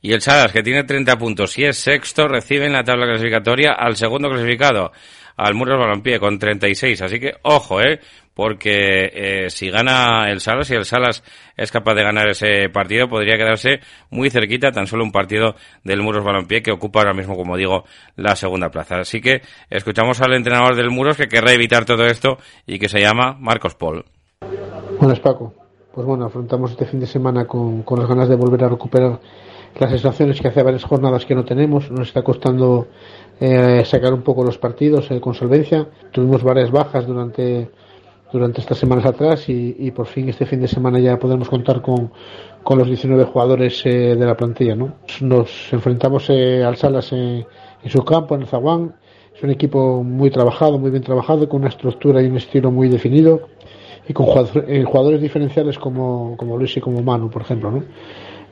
Y el Salas, que tiene 30 puntos y es sexto, recibe en la tabla clasificatoria al segundo clasificado, al Muros Balompié, con 36. Así que, ojo, ¿eh? Porque eh, si gana el Salas, y el Salas es capaz de ganar ese partido, podría quedarse muy cerquita, tan solo un partido del Muros Balompié, que ocupa ahora mismo, como digo, la segunda plaza. Así que escuchamos al entrenador del Muros que querrá evitar todo esto y que se llama Marcos Paul.
Buenas, Paco. Pues bueno, afrontamos este fin de semana con, con las ganas de volver a recuperar las sensaciones que hace varias jornadas que no tenemos. Nos está costando eh, sacar un poco los partidos eh, con solvencia. Tuvimos varias bajas durante, durante estas semanas atrás y, y, por fin este fin de semana ya podemos contar con, con los 19 jugadores eh, de la plantilla. ¿no? Nos enfrentamos al Salas en su campo, en el Zaguán. Es un equipo muy trabajado, muy bien trabajado, con una estructura y un estilo muy definido y con jugadores, jugadores diferenciales como, como Luis y como Manu, por ejemplo. ¿no?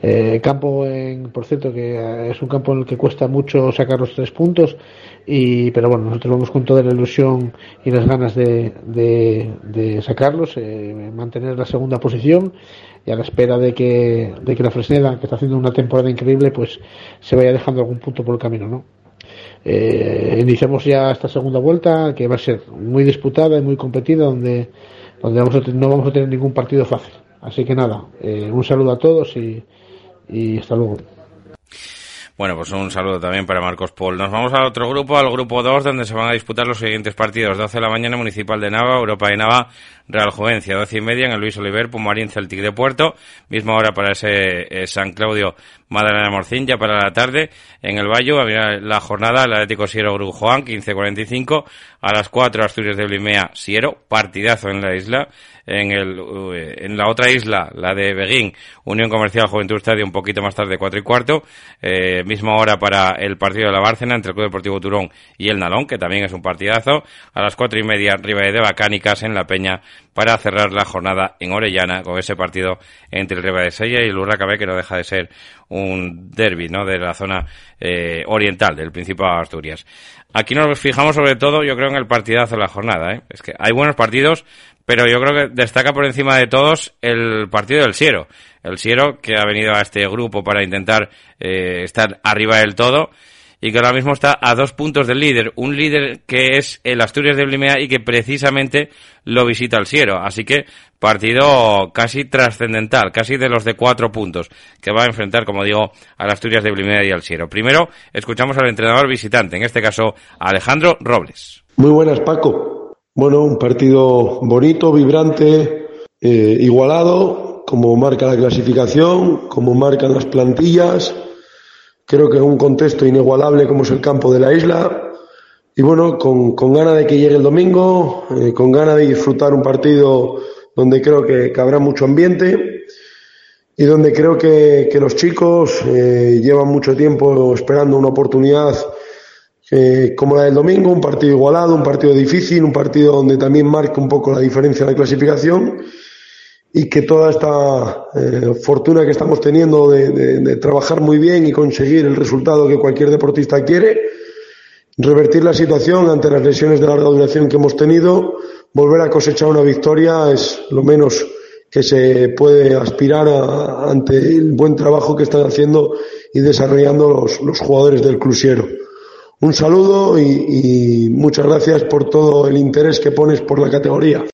Eh, campo, en, por cierto, que es un campo en el que cuesta mucho sacar los tres puntos, y, pero bueno, nosotros vamos con toda la ilusión y las ganas de, de, de sacarlos, eh, mantener la segunda posición y a la espera de que, de que la Fresneda, que está haciendo una temporada increíble, pues se vaya dejando algún punto por el camino, ¿no? Eh, iniciamos ya esta segunda vuelta que va a ser muy disputada y muy competida donde, donde vamos a, no vamos a tener ningún partido fácil Así que nada, eh, un saludo a todos y, y hasta luego.
Bueno, pues un saludo también para Marcos Paul. Nos vamos al otro grupo, al grupo 2, donde se van a disputar los siguientes partidos. 12 de la mañana, Municipal de Nava, Europa de Nava, Real Juvencia. 12 y media en el Luis Oliver, Pumarín, Celtic de Puerto. Misma hora para ese eh, San Claudio, Madalena Morcín. Ya para la tarde, en el Valle, había la jornada, el Atlético Siero Grujoán, 15.45. A las 4, Asturias de Blimea, Siero. Partidazo en la isla en, el, en la otra isla, la de Beguín, Unión Comercial Juventud Estadio, un poquito más tarde, cuatro y cuarto. Eh, misma hora para el partido de la Bárcena entre el Club Deportivo Turón y el Nalón, que también es un partidazo. A las cuatro y media, arriba de Bacánicas en La Peña para cerrar la jornada en Orellana con ese partido entre el Riva de Sella y el Urracabé, que no deja de ser un derby, ¿no? De la zona eh, oriental del Principado de Asturias. Aquí nos fijamos sobre todo, yo creo, en el partidazo de la jornada, ¿eh? Es que hay buenos partidos, pero yo creo que destaca por encima de todos el partido del Siero. El Siero que ha venido a este grupo para intentar eh, estar arriba del todo y que ahora mismo está a dos puntos del líder. Un líder que es el Asturias de Blimea y que precisamente lo visita el Siero. Así que partido casi trascendental, casi de los de cuatro puntos, que va a enfrentar, como digo, al Asturias de Blimea y al Siero. Primero, escuchamos al entrenador visitante, en este caso, Alejandro Robles.
Muy buenas, Paco. Bueno, un partido bonito, vibrante, eh, igualado, como marca la clasificación, como marcan las plantillas. Creo que es un contexto inigualable como es el campo de la isla. Y bueno, con, con ganas de que llegue el domingo, eh, con ganas de disfrutar un partido donde creo que, habrá mucho ambiente y donde creo que, que los chicos eh, llevan mucho tiempo esperando una oportunidad eh, como la del domingo, un partido igualado, un partido difícil, un partido donde también marca un poco la diferencia de la clasificación y que toda esta eh, fortuna que estamos teniendo de, trabajar muy bien y conseguir el resultado que cualquier deportista quiere, revertir la situación ante las lesiones de larga duración que hemos tenido, volver a cosechar una victoria es lo menos que se puede aspirar ante el buen trabajo que están haciendo y desarrollando los, jugadores del Cruciero. Un saludo y, muchas gracias por todo el interés que pones por la categoría.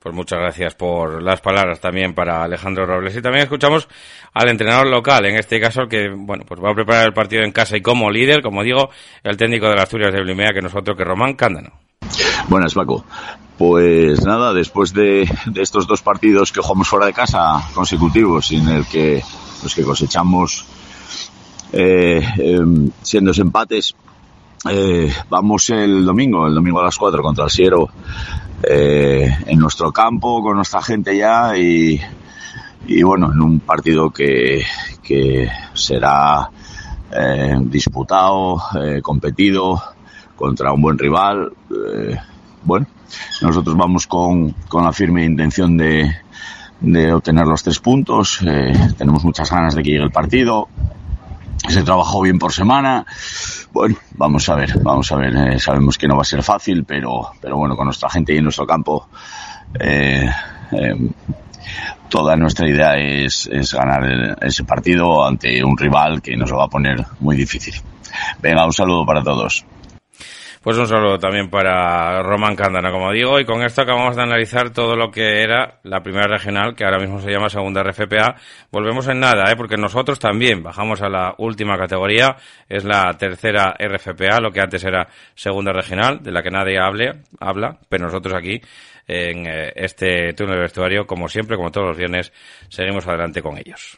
Pues muchas gracias por las palabras también para Alejandro Robles. Y también escuchamos al entrenador local, en este caso, que bueno, pues va a preparar el partido en casa y como líder, como digo, el técnico de las Asturias de Blimea, que nosotros, que Román Cándano.
Buenas, Paco. Pues nada, después de, estos dos partidos que jugamos fuera de casa consecutivos, en el que, pues que cosechamos eh, em, siendo empates. Eh, vamos el domingo, el domingo a las 4 contra el Siero, eh, en nuestro campo, con nuestra gente ya y, y bueno, en un partido que, que será eh, disputado, eh, competido contra un buen rival. Eh, bueno, nosotros vamos con, con la firme intención de, de obtener los tres puntos. tenemos muchas ganas de que llegue el partido se trabajó bien por semana. Bueno, vamos a ver, vamos a ver. Eh, sabemos que no va a ser fácil, pero, pero bueno, con nuestra gente y en nuestro campo, eh, eh, toda nuestra idea es, es ganar ese partido ante un rival que nos lo va a poner muy difícil. Venga, un saludo para todos.
Pues un saludo también para Román Cándana, como digo, y con esto acabamos de analizar todo lo que era la primera regional, que ahora mismo se llama segunda RFPA. Volvemos en nada, ¿eh? porque nosotros también bajamos a la última categoría, es la tercera RFPA, lo que antes era segunda regional, de la que nadie hable, habla, pero nosotros aquí en eh, este túnel vestuario, como siempre, como todos los viernes, seguimos adelante con ellos.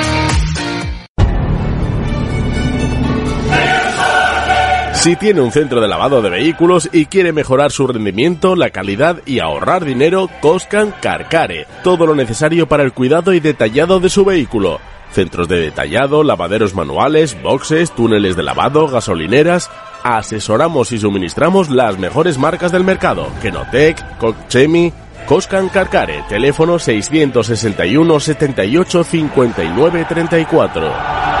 Si tiene un centro de lavado de vehículos y quiere mejorar su rendimiento, la calidad y ahorrar dinero, Coscan Carcare. Todo lo necesario para el cuidado y detallado de su vehículo. Centros de detallado, lavaderos manuales, boxes, túneles de lavado, gasolineras. Asesoramos y suministramos las mejores marcas del mercado. Kenotec, Cochemi, Coscan Carcare, teléfono 661 78 59 34.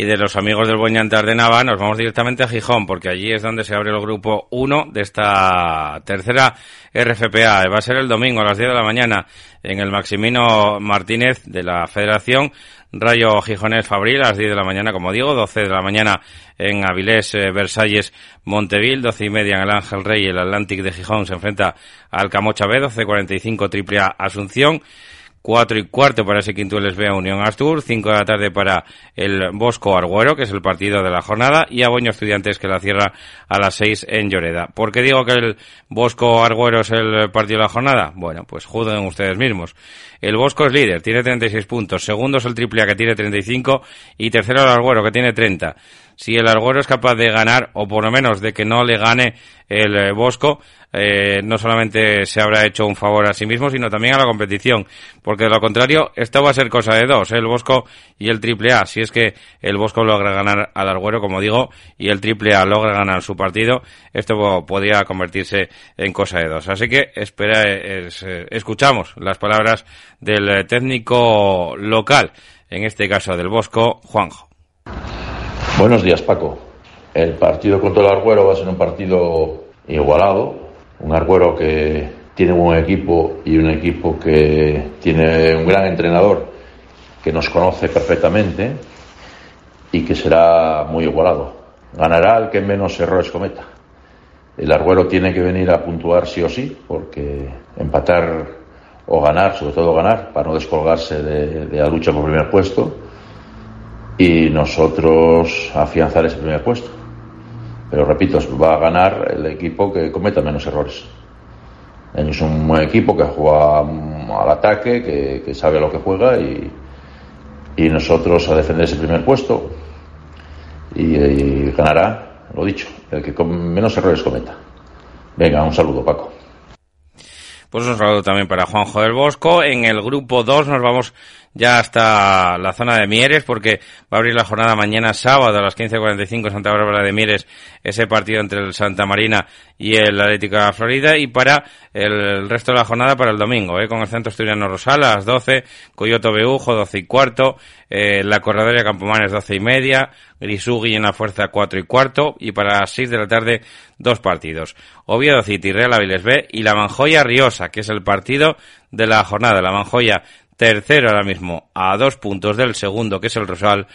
Y de los amigos del Buen Llantar de Nava nos vamos directamente a Gijón, porque allí es donde se abre el grupo 1 de esta tercera RFPA. Va a ser el domingo a las 10 de la mañana en el Maximino Martínez de la Federación. Rayo Gijonés Fabril a las 10 de la mañana, como digo, 12 de la mañana en Avilés, eh, Versalles, Monteville, 12 y media en el Ángel Rey, el Atlantic de Gijón se enfrenta al Camocha B, 12.45 Triple A Asunción. 4 y cuarto para ese quinto LSB Unión Astur, 5 de la tarde para el Bosco Arguero, que es el partido de la jornada, y Aboño Estudiantes, que la cierra a las 6 en Lloreda. ¿Por qué digo que el Bosco Arguero es el partido de la jornada? Bueno, pues juzguen ustedes mismos. El Bosco es líder, tiene 36 puntos, segundo es el Triple A, que tiene 35, y tercero el Arguero, que tiene 30 si el Arguero es capaz de ganar, o por lo menos de que no le gane el eh, Bosco, eh, no solamente se habrá hecho un favor a sí mismo, sino también a la competición. Porque de lo contrario, esto va a ser cosa de dos, ¿eh? el Bosco y el Triple A. Si es que el Bosco logra ganar al Arguero, como digo, y el Triple A logra ganar su partido, esto podría convertirse en cosa de dos. Así que espera, escuchamos las palabras del técnico local, en este caso del Bosco, Juanjo.
Buenos días, Paco. El partido contra el Arguero va a ser un partido igualado, un Arguero que tiene un buen equipo y un equipo que tiene un gran entrenador que nos conoce perfectamente y que será muy igualado. Ganará el que menos errores cometa. El Arguero tiene que venir a puntuar sí o sí, porque empatar o ganar, sobre todo ganar, para no descolgarse de, de la lucha por primer puesto, y nosotros afianzar ese primer puesto. Pero repito, va a ganar el equipo que cometa menos errores. Es un buen equipo que juega al ataque, que, sabe lo que juega y, y, nosotros a defender ese primer puesto y, ganará, lo dicho, el que menos errores cometa. Venga, un saludo, Paco.
Pues un saludo también para Juanjo del Bosco. En el grupo 2 nos vamos ya hasta la zona de Mieres, porque va a abrir la jornada mañana sábado a las 15.45 Santa Bárbara de Mieres, ese partido entre el Santa Marina y el Atlético Florida, y para el resto de la jornada para el domingo, ¿eh? con el Centro Estudiano Rosal a las 12, Coyoto Beujo 12 y cuarto, eh, la Corredora Campomanes 12 y media, Grisugui en la Fuerza 4 y cuarto, y para las 6 de la tarde dos partidos. Oviedo City, Real Aviles B y la Manjoya Riosa, que es el partido de la jornada. La Manjoya tercero ahora mismo a dos puntos del segundo, que es el Rosal.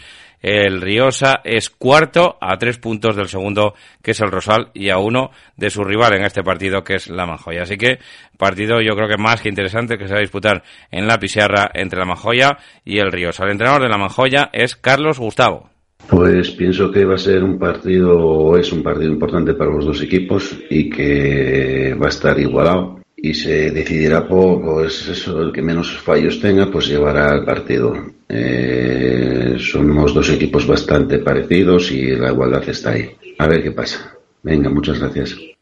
El Riosa es cuarto a tres puntos del segundo, que es el Rosal, y a uno de su rival en este partido, que es la Manjoya. Así que partido yo creo que más que interesante que se va a disputar en la Pizarra entre la Manjoya y el Riosa. El entrenador de la Manjoya es Carlos Gustavo.
Pues pienso que va a ser un partido, es un partido importante para los dos equipos y que va a estar igualado y se decidirá poco, es eso, el que menos fallos tenga, pues llevará el partido. Eh, somos dos equipos bastante parecidos y la igualdad está ahí. A ver qué pasa. Venga, muchas gracias.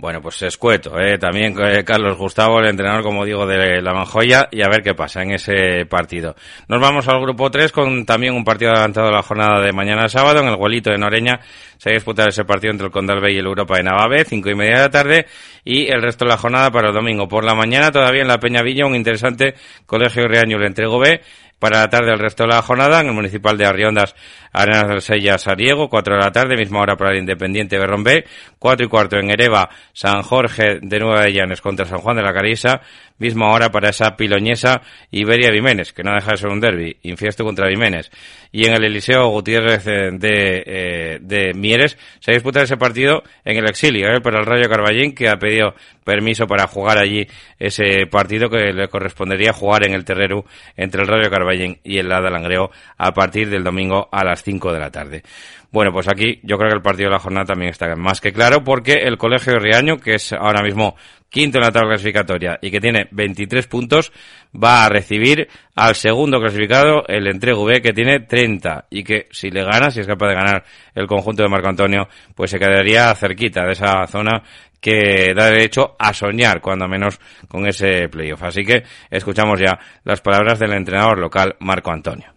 Bueno, pues escueto, ¿eh? también eh, Carlos Gustavo, el entrenador, como digo, de la Manjoya, y a ver qué pasa en ese partido. Nos vamos al grupo 3 con también un partido adelantado de la jornada de mañana sábado, en el Guelito de Noreña. Se va a disputar ese partido entre el Condalbe y el Europa de Navave, cinco y media de la tarde, y el resto de la jornada para el domingo. Por la mañana, todavía en la Peña Villa, un interesante Colegio Reaño le entrego B, para la tarde el resto de la jornada en el municipal de Arriondas, Arenas del Sella, Sariego, 4 de la tarde, misma hora para el Independiente Berrón B, 4 y cuarto en Ereva, San Jorge de Nueva de Llanes contra San Juan de la Carisa, misma hora para esa piloñesa Iberia Vimenes, que no deja de ser un derby, infiesto contra Vimenes. Y en el Eliseo Gutiérrez eh, de, eh, de Mieres se disputa ese partido en el exilio, eh, para el Rayo Carballín, que ha pedido permiso para jugar allí ese partido que le correspondería jugar en el terrero entre el Rayo Carballín y el Lada Langreo a partir del domingo a las 5 de la tarde. Bueno, pues aquí yo creo que el partido de la jornada también está más que claro porque el Colegio de Riaño, que es ahora mismo quinto en la tabla clasificatoria y que tiene 23 puntos, va a recibir al segundo clasificado, el Entrego B, que tiene 30 y que si le gana, si es capaz de ganar el conjunto de Marco Antonio, pues se quedaría cerquita de esa zona que da derecho a soñar, cuando menos, con ese playoff. Así que escuchamos ya las palabras del entrenador local, Marco Antonio.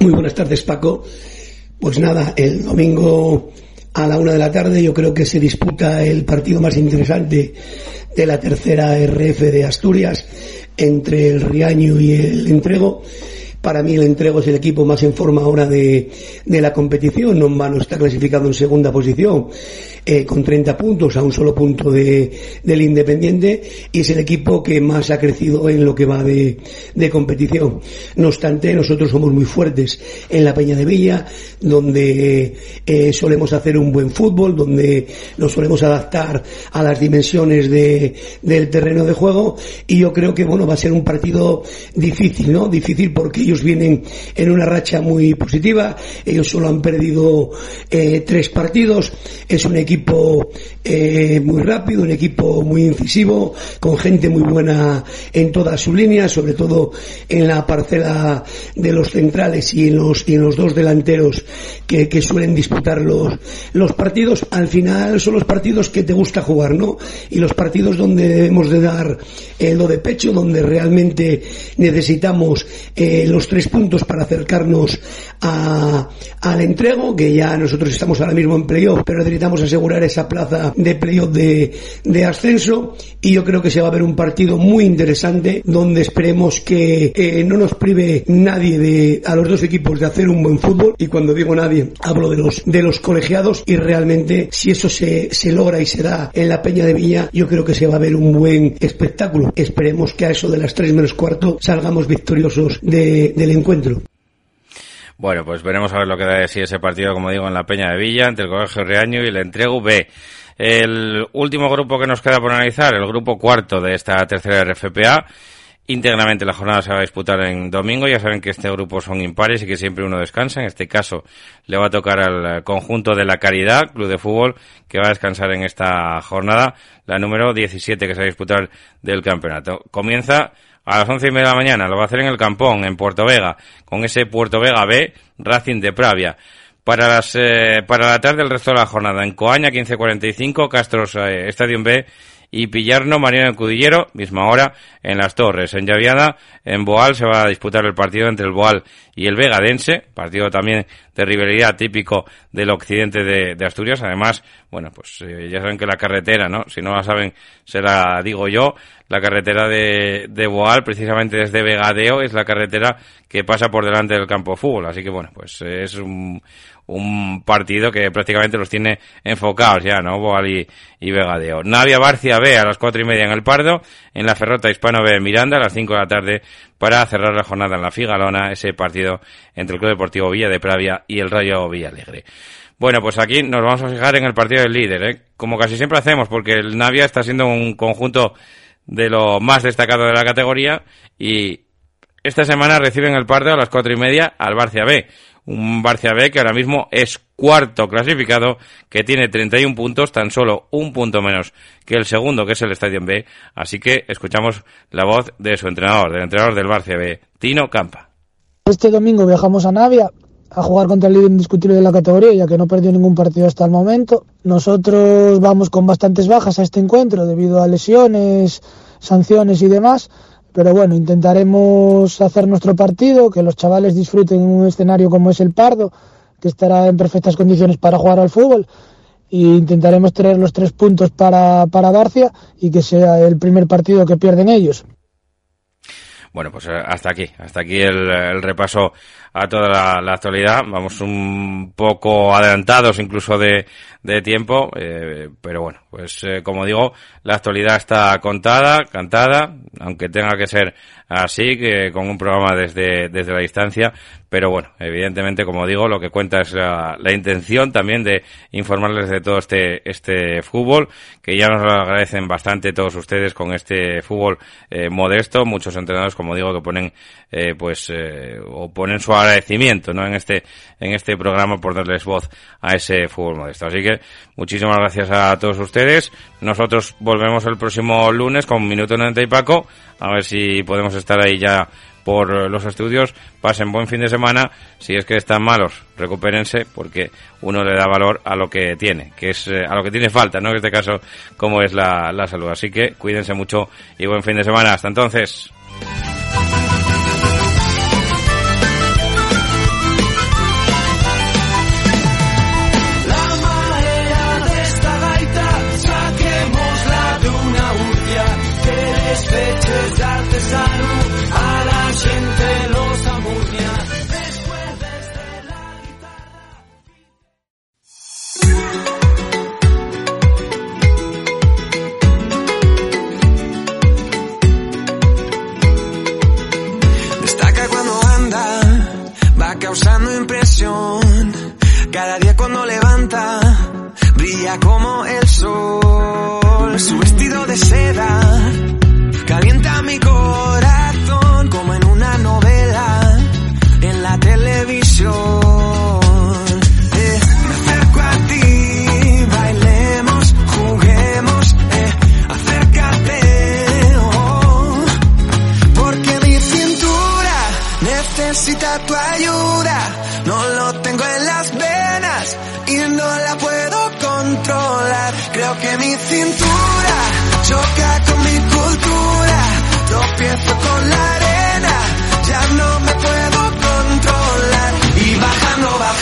Muy buenas tardes, Paco. Pues nada, el domingo a la una de la tarde yo creo que se disputa el partido más interesante de la tercera RF de Asturias entre el Riaño y el Entrego. Para mí el Entrego es el equipo más en forma ahora de, de la competición. No en está clasificado en segunda posición eh, con 30 puntos a un solo punto de, del Independiente y es el equipo que más ha crecido en lo que va de, de competición. No obstante, nosotros somos muy fuertes en la Peña de Villa, donde eh, solemos hacer un buen fútbol, donde nos solemos adaptar a las dimensiones de, del terreno de juego y yo creo que bueno va a ser un partido difícil, ¿no? Difícil porque ellos vienen en una racha muy positiva, ellos solo han perdido eh, tres partidos, es un equipo equipo eh, muy rápido, un equipo muy incisivo, con gente muy buena en todas sus líneas, sobre todo en la parcela de los centrales y en los, en los dos delanteros que, suelen disputar los, los partidos. Al final son los partidos que te gusta jugar, ¿no? Y los partidos donde debemos de dar eh, lo de pecho, donde realmente necesitamos eh, los tres puntos para acercarnos al entrego, que ya nosotros estamos ahora mismo en playoff, pero necesitamos asegurar asegurar esa plaza de playoff de, de ascenso. Y yo creo que se va a ver un partido muy interesante donde esperemos que eh, no nos prive nadie de a los dos equipos de hacer un buen fútbol. Y cuando digo nadie hablo de los de los colegiados. Y realmente si eso se, se logra y se da en la Peña de Villa yo creo que se va a ver un buen espectáculo. Esperemos que a eso de las tres menos cuarto salgamos victoriosos de, del encuentro
bueno, pues veremos a ver lo que da de sí ese partido, como digo, en la Peña de Villa, entre el Colegio Reaño y el Entrego B. El último grupo que nos queda por analizar, el grupo cuarto de esta tercera RFPA. Íntegramente la jornada se va a disputar en domingo. Ya saben que este grupo son impares y que siempre uno descansa. En este caso le va a tocar al conjunto de la Caridad, Club de Fútbol, que va a descansar en esta jornada, la número 17 que se va a disputar del campeonato. Comienza a las once y media de la mañana. Lo va a hacer en el Campón, en Puerto Vega, con ese Puerto Vega B, Racing de Pravia. Para las, eh, para la tarde el resto de la jornada, en Coaña 15.45, Castros eh, B y Pillarno, Mariano Cudillero, misma hora, en Las Torres. En Llaviada, en Boal, se va a disputar el partido entre el Boal y el Vegadense, partido también de rivalidad típico del occidente de, Asturias. Además, bueno, pues eh, ya saben que la carretera, ¿no? Si no la saben, se la digo yo. La carretera de, de Boal, precisamente desde Vegadeo, es la carretera que pasa por delante del campo de fútbol. Así que, bueno, pues es un, un partido que prácticamente los tiene enfocados ya, ¿no? Boal y, y Vegadeo. Navia Barcia B a las cuatro y media en el Pardo, en la Ferrota Hispano B Miranda a las cinco de la tarde para cerrar la jornada en la Figalona, ese partido entre el Club Deportivo Villa de Pravia y el Rayo Villalegre. Bueno, pues aquí nos vamos a fijar en el partido del líder, ¿eh? como casi siempre hacemos, porque el Navia está siendo un conjunto de lo más destacado de la categoría y esta semana reciben el partido a las cuatro y media al Barcia B un Barcia B que ahora mismo es cuarto clasificado, que tiene 31 puntos, tan solo un punto menos que el segundo, que es el Estadio B. Así que escuchamos la voz de su entrenador, del entrenador del Barcia B, Tino Campa.
Este domingo viajamos a Navia a jugar contra el líder indiscutible de la categoría, ya que no perdió ningún partido hasta el momento. Nosotros vamos con bastantes bajas a este encuentro debido a lesiones, sanciones y demás. Pero bueno, intentaremos hacer nuestro partido, que los chavales disfruten en un escenario como es el Pardo, que estará en perfectas condiciones para jugar al fútbol. E intentaremos traer los tres puntos para, para y que sea el primer partido que pierden ellos.
Bueno, pues eh, hasta aquí, hasta aquí el repaso a toda la, la, actualidad. Vamos un poco adelantados incluso de, de tiempo, eh, pero bueno, pues eh, como digo, la actualidad está contada, cantada, aunque tenga que ser así, que con un programa desde, desde la distancia, pero bueno, evidentemente, como digo, lo que cuenta es la, la, intención también de informarles de todo este, este fútbol, que ya nos lo agradecen bastante todos ustedes con este fútbol eh, modesto, muchos entrenadores, como digo, que ponen, eh, pues, eh, o ponen su agradecimiento, ¿no? En este, en este programa por darles voz a ese fútbol modesto. Así que, muchísimas gracias a todos ustedes. Nosotros volvemos el próximo lunes con Minuto 90 y Paco, a ver si podemos estar ahí ya por los estudios, pasen buen fin de semana, si es que están malos, recupérense, porque uno le da valor a lo que tiene, que es a lo que tiene falta, ¿no? En este caso, como es la, la salud. Así que cuídense mucho y buen fin de semana. Hasta entonces.
Causando impresión. Cada día cuando levanta, brilla como el sol. Su vestido de seda calienta mi corazón como en una novela en la televisión. Eh, me acerco a ti, bailemos, juguemos, eh, acércate, oh, porque mi cintura necesita tu ayuda. No lo tengo en las venas y no la puedo Creo que mi cintura choca con mi cultura. Tropiezo con la arena, ya no me puedo controlar. Y bajando, bajando,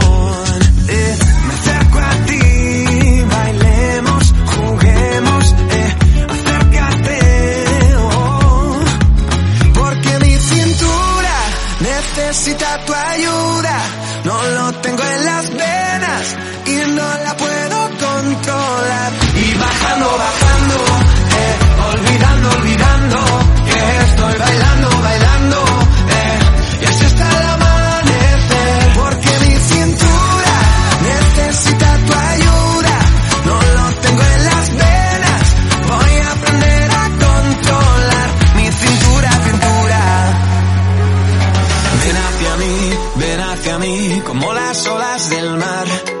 Y bajando, bajando, eh, olvidando, olvidando, que estoy bailando, bailando, eh, y así hasta el amanecer. Porque mi cintura necesita tu ayuda. No lo tengo en las venas, voy a aprender a controlar mi cintura, cintura. Ven hacia mí, ven hacia mí, como las olas del mar.